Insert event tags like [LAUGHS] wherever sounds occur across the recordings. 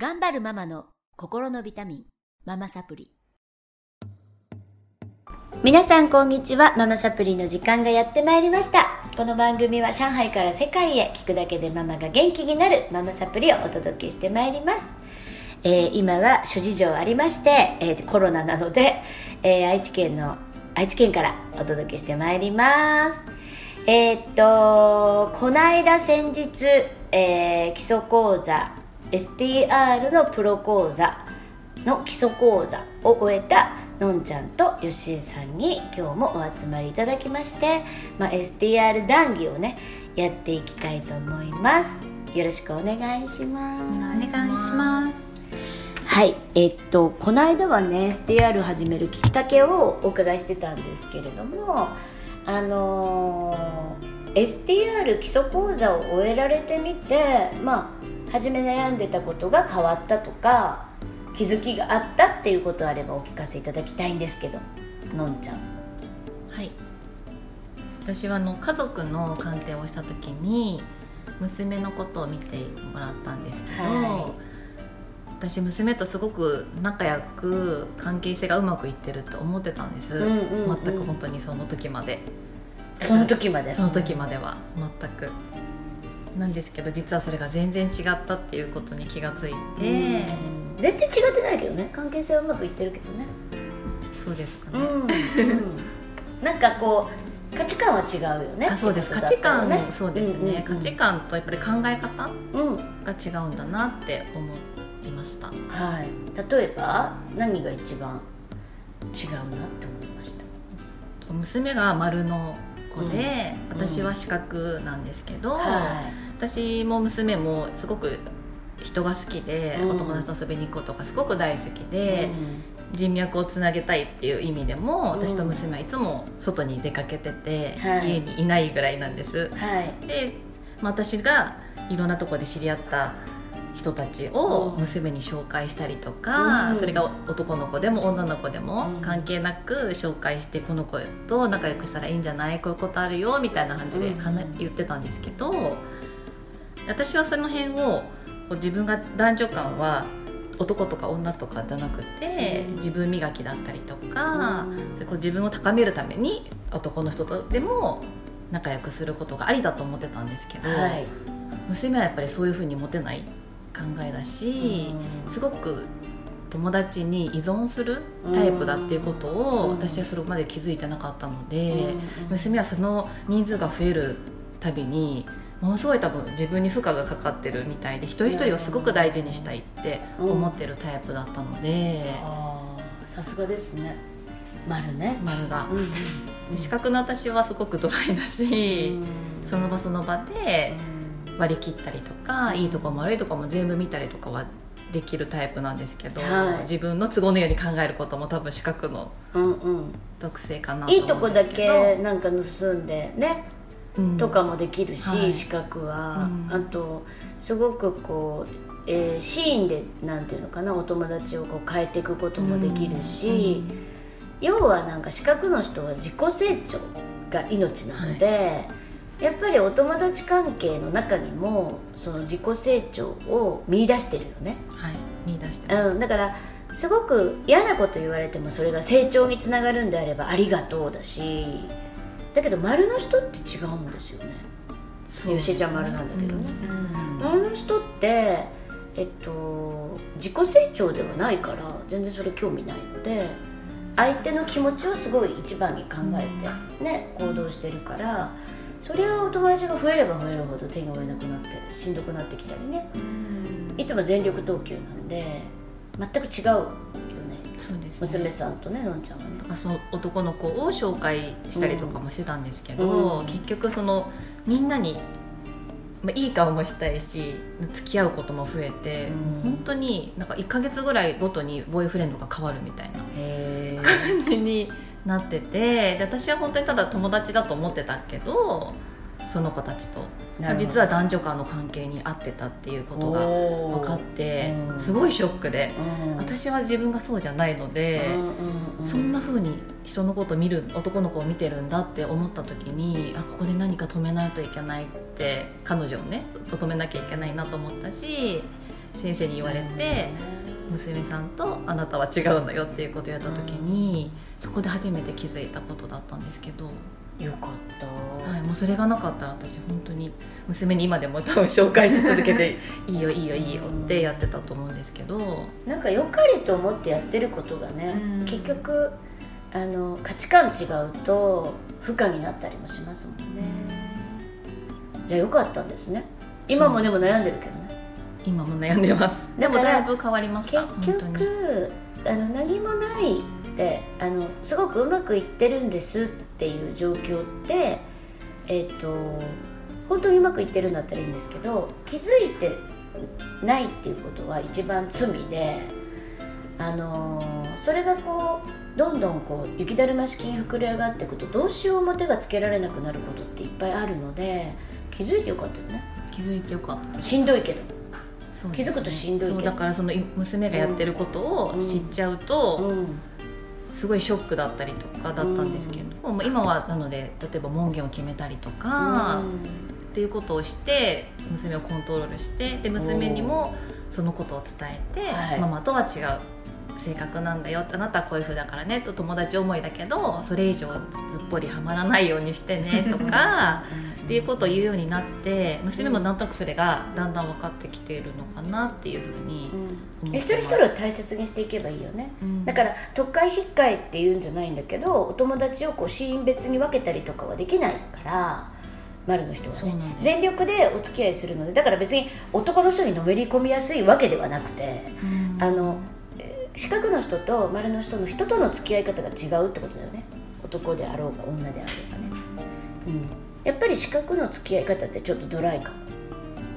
頑張るママの心のビタミン、ママサプリ。皆さんこんにちは。ママサプリの時間がやってまいりました。この番組は上海から世界へ聞くだけでママが元気になるママサプリをお届けしてまいります。えー今は諸事情ありまして、えーコロナなので、えー愛知県の愛知県からお届けしてまいります。えーっと、こないだ先日、えー基礎講座、STR のプロ講座の基礎講座を終えたのんちゃんとよしえさんに今日もお集まりいただきまして、まあ、STR 談義をねやっていきたいと思います。よろしくお願いします。お願いします。はいえっとこの間はね STR を始めるきっかけをお伺いしてたんですけれどもあのー STR 基礎講座を終えられてみてまあ初め悩んでたことが変わったとか気づきがあったっていうことあればお聞かせいただきたいんですけどのんちゃん。はい。私はあの家族の鑑定をした時に娘のことを見てもらったんですけど、は私娘とすごく仲良く関係性がうまくいってると思ってたんです、うんうんうん。全く本当にその時まで。その時まで。その時までは。全くなんですけど実はそれが全然違ったっていうことに気がついて、うん。全然違ってないけどね。関係性はうまくいってるけどね。そうですかね、うん、うん、なんかこう価値観は違うよね。あそうです。価値観、ねそうですね、うん。うん。うん価値観とやっぱり考え方うん。が違うんだなって思いました。はい。例えば何が一番違うなって思いました？娘が丸の子で、うん私は四角なんですけど、は私も娘もすごく人が好きで、うん。お友達と遊びに行くことがすごく大好きいで、うん。人脈をつなげたいっていう意味でもうん。私と娘はいつも外に出かけてて、はい。家にいないぐらいなんです。はい。で、まあ私がいろんなところで知り合った人たちをうん。娘に紹介したりとか、うん。それが男の子でも女の子でもうん。関係なく紹介してこの子と仲良くしたらいいんじゃないこういうことあるよみたいな感じでうん。話言ってたんですけど私はその辺を自分が男女間は男とか女とかじゃなくて、うん。自分磨きだったりとか、うん。こう自分を高めるために男の人とでも仲良くすることがありだと思ってたんですけど、はい。娘はやっぱりそういうふうに持てない考えだし、うん。すごく友達に依存するタイプだっていうことをうん。私はそれまで気づいてなかったので、うん。娘はその人数が増えるたびにものすごい多分自分に負荷がかかってるみたいで一人一人をすごく大事にしたいって思ってるタイプだったので、さすがですね。丸ね。丸が。うんうん。四角の私はすごくドライだし、その場その場で割り切ったりとか、いいとこも悪いとこも全部見たりとかはできるタイプなんですけど、はい。自分の都合のように考えることも多分四角のうんうん。特性かなといいと思こだけなんか盗んでねうん。とかもできるし、はい。資格は、うん。あとすごくこう、えーシーンでなんていうのかなお友達をこう変えていくこともできるし、要はなんか資格の人は自己成長が命なので、やっぱりお友達関係の中にもその自己成長を見出してるよね、はい見出してうん、だからすごく嫌なこと言われてもそれが成長につながるんであればありがとうだしだけど丸の人って違うんですよね。そうゆうしえちゃん丸なんだけどねうん。丸の人ってえっと自己成長ではないから全然それ興味ないので相手の気持ちをすごい一番に考えてね行動してるからそりゃお友達が増えれば増えるほど手が負えなくなってしんどくなってきたりね。いつも全力投球なんで全く違うよね。そうですね。娘さんとねのんちゃんはね。だからその男の子を紹介したりとかもしてたんですけど、うん。結局そのみんなに、まあ、いい顔もしたいし付き合うことも増えて、うん。本当になんか1か月ぐらいごとにボーイフレンドが変わるみたいな感じになっててで私は本当にただ友達だと思ってたけどその子たちと。実は男女間の関係に合ってたっていうことが分かってうん。すごいショックでうん。私は自分がそうじゃないので。うんそんな風に人のことを見る男の子を見てるんだって思った時にあここで何か止めないといけないって彼女をね止めなきゃいけないなと思ったし先生に言われて、娘さんとあなたは違うんだよっていうことをやった時に、そこで初めて気づいたことだったんですけど。よかった、はい、もうそれがなかったら私本当に娘に今でも多分紹介し続けていいよいいよいいよってやってたと思うんですけど。なんか良かれと思ってやってることがね、うん。結局あの価値観違うと不可になったりもしますもんね、じゃあ良かったんですね。今もでも悩んでるけどね今も悩んでます。でもだいぶ変わりました。結局あの何もないであのすごくうまくいってるんですっていう状況ってえっ、と本当にうまくいってるんだったらいいんですけど気づいてないっていうことは一番罪であのそれがこうどんどんこう雪だるま式に膨れ上がっていくとどうしようも手がつけられなくなることっていっぱいあるので気づいてよかったよね。気づいてよかった。しんどいけどそう気づくとしんどいそうだからその娘がやってることを知っちゃうと、うん。すごいショックだったりとかだったんですけど、まあ今はなので例えば門限を決めたりとか、っていうことをして娘をコントロールしてで娘にもそのことを伝えて、はい。ママとは違う性格なんだよあなたはこういうふうだからねと友達思いだけどそれ以上ずっぽりはまらないようにしてね [LAUGHS] とかっていうことを言うようになって娘もなんとなくそれがだんだん分かってきているのかなっていうふうに一人一人を大切にしていけばいいよね。うん。だから特会引っかいっていうんじゃないんだけどお友達をこうシーン別に分けたりとかはできないから丸の人はね。全力でお付き合いするのでだから別に男の人にのめり込みやすいわけではなくてうん。あのえー四角の人と丸の人の人との付き合い方が違うってことだよね。男であろうが女であろうがね、うん、やっぱり四角の付き合い方ってちょっとドライかも。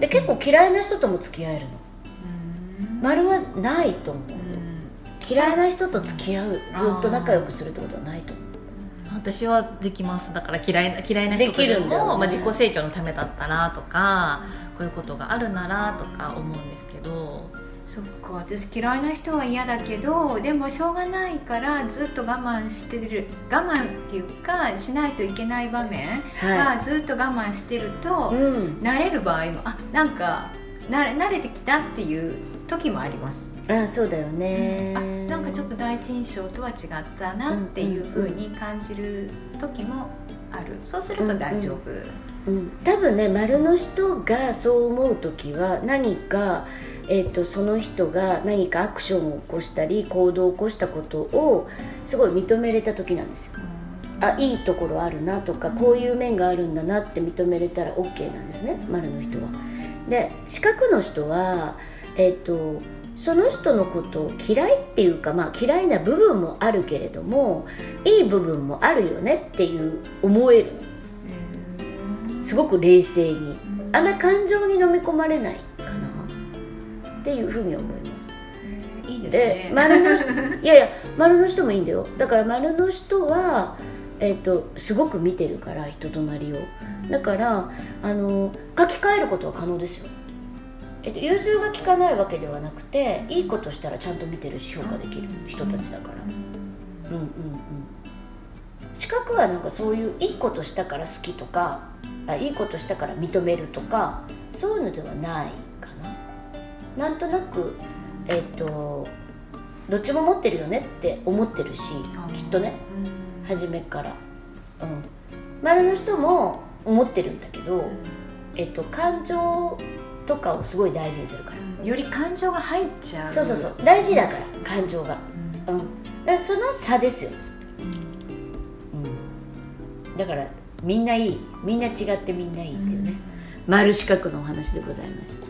で結構嫌いな人とも付き合えるの。丸はないと思う。嫌いな人と付き合うずっと仲良くするってことはないと思う。私はできます。だから嫌いな嫌いな人とでも、ね。まあ、自己成長のためだったらとかこういうことがあるならとか思うんですけどそっか私嫌いな人は嫌だけどでもしょうがないからずっと我慢してる我慢っていうかしないといけない場面はがずっと我慢してると、慣れる場合もあなんか慣れ慣れてきたっていう時もあります、あそうだよね、あなんかちょっと第一印象とは違ったなっていうふうに感じる時もある。そうすると大丈夫、うん、多分ね丸の人がそう思う時は何か、えー、とその人が何かアクションを起こしたり行動を起こしたことをすごい認めれた時なんですよ。あいいところあるなとかこういう面があるんだなって認めれたら OK なんですね丸の人は。で四角の人は、えっとその人のことを嫌いっていうか、まあ、嫌いな部分もあるけれどもいい部分もあるよねっていう思える。すごく冷静に。あんまり感情に飲み込まれないっていうふうに思います。いいで丸の人 [LAUGHS] いやいや丸の人もいいんだよ。だから丸の人は、えっとすごく見てるから人となりを。だからあの書き換えることは可能ですよ、えっと、融通が利かないわけではなくていいことしたらちゃんと見てるし評価できる人たちだから。うん。うんうん資格はなんかそういういいことしたから好きとかあいいことしたから認めるとかそういうのではない。かななんとなくえっ、とどっちも持ってるよねって思ってるしきっとね。初めから。うん。丸の人も思ってるんだけど、えっと、感情とかをすごい大事にするから。より感情が入っちゃう。そうそうそう。大事だから感情が。うん。だからその差ですよ、うん、だからみんないい。みんな違ってみんないいっていうね、丸四角のお話でございました、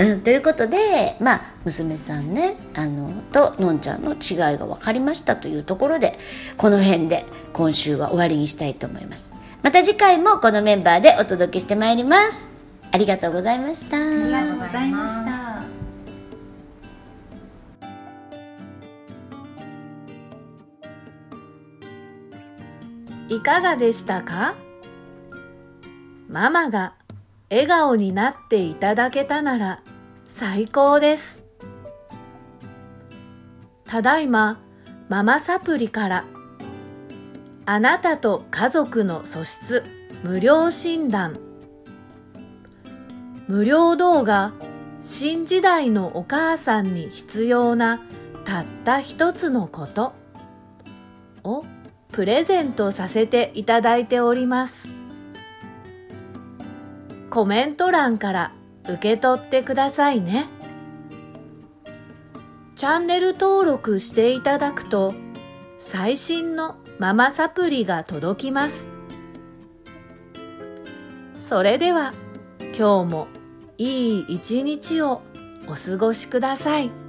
うん、ということでまあ娘さんねあのとのんちゃんの違いが分かりましたというところでこの辺で今週は終わりにしたいと思います。また次回もこのメンバーでお届けしてまいります。ありがとうございました。ありがとうございました。いかがでしたか？ママが笑顔になっていただけたなら最高です。ただいまママサプリからあなたと家族の素質無料診断無料動画新時代のお母さんに必要なたった一つのことをプレゼントさせていただいておりますコメント欄から受け取ってくださいねチャンネル登録していただくと最新のママサプリが届きますそれでは今日もいい一日をお過ごしください。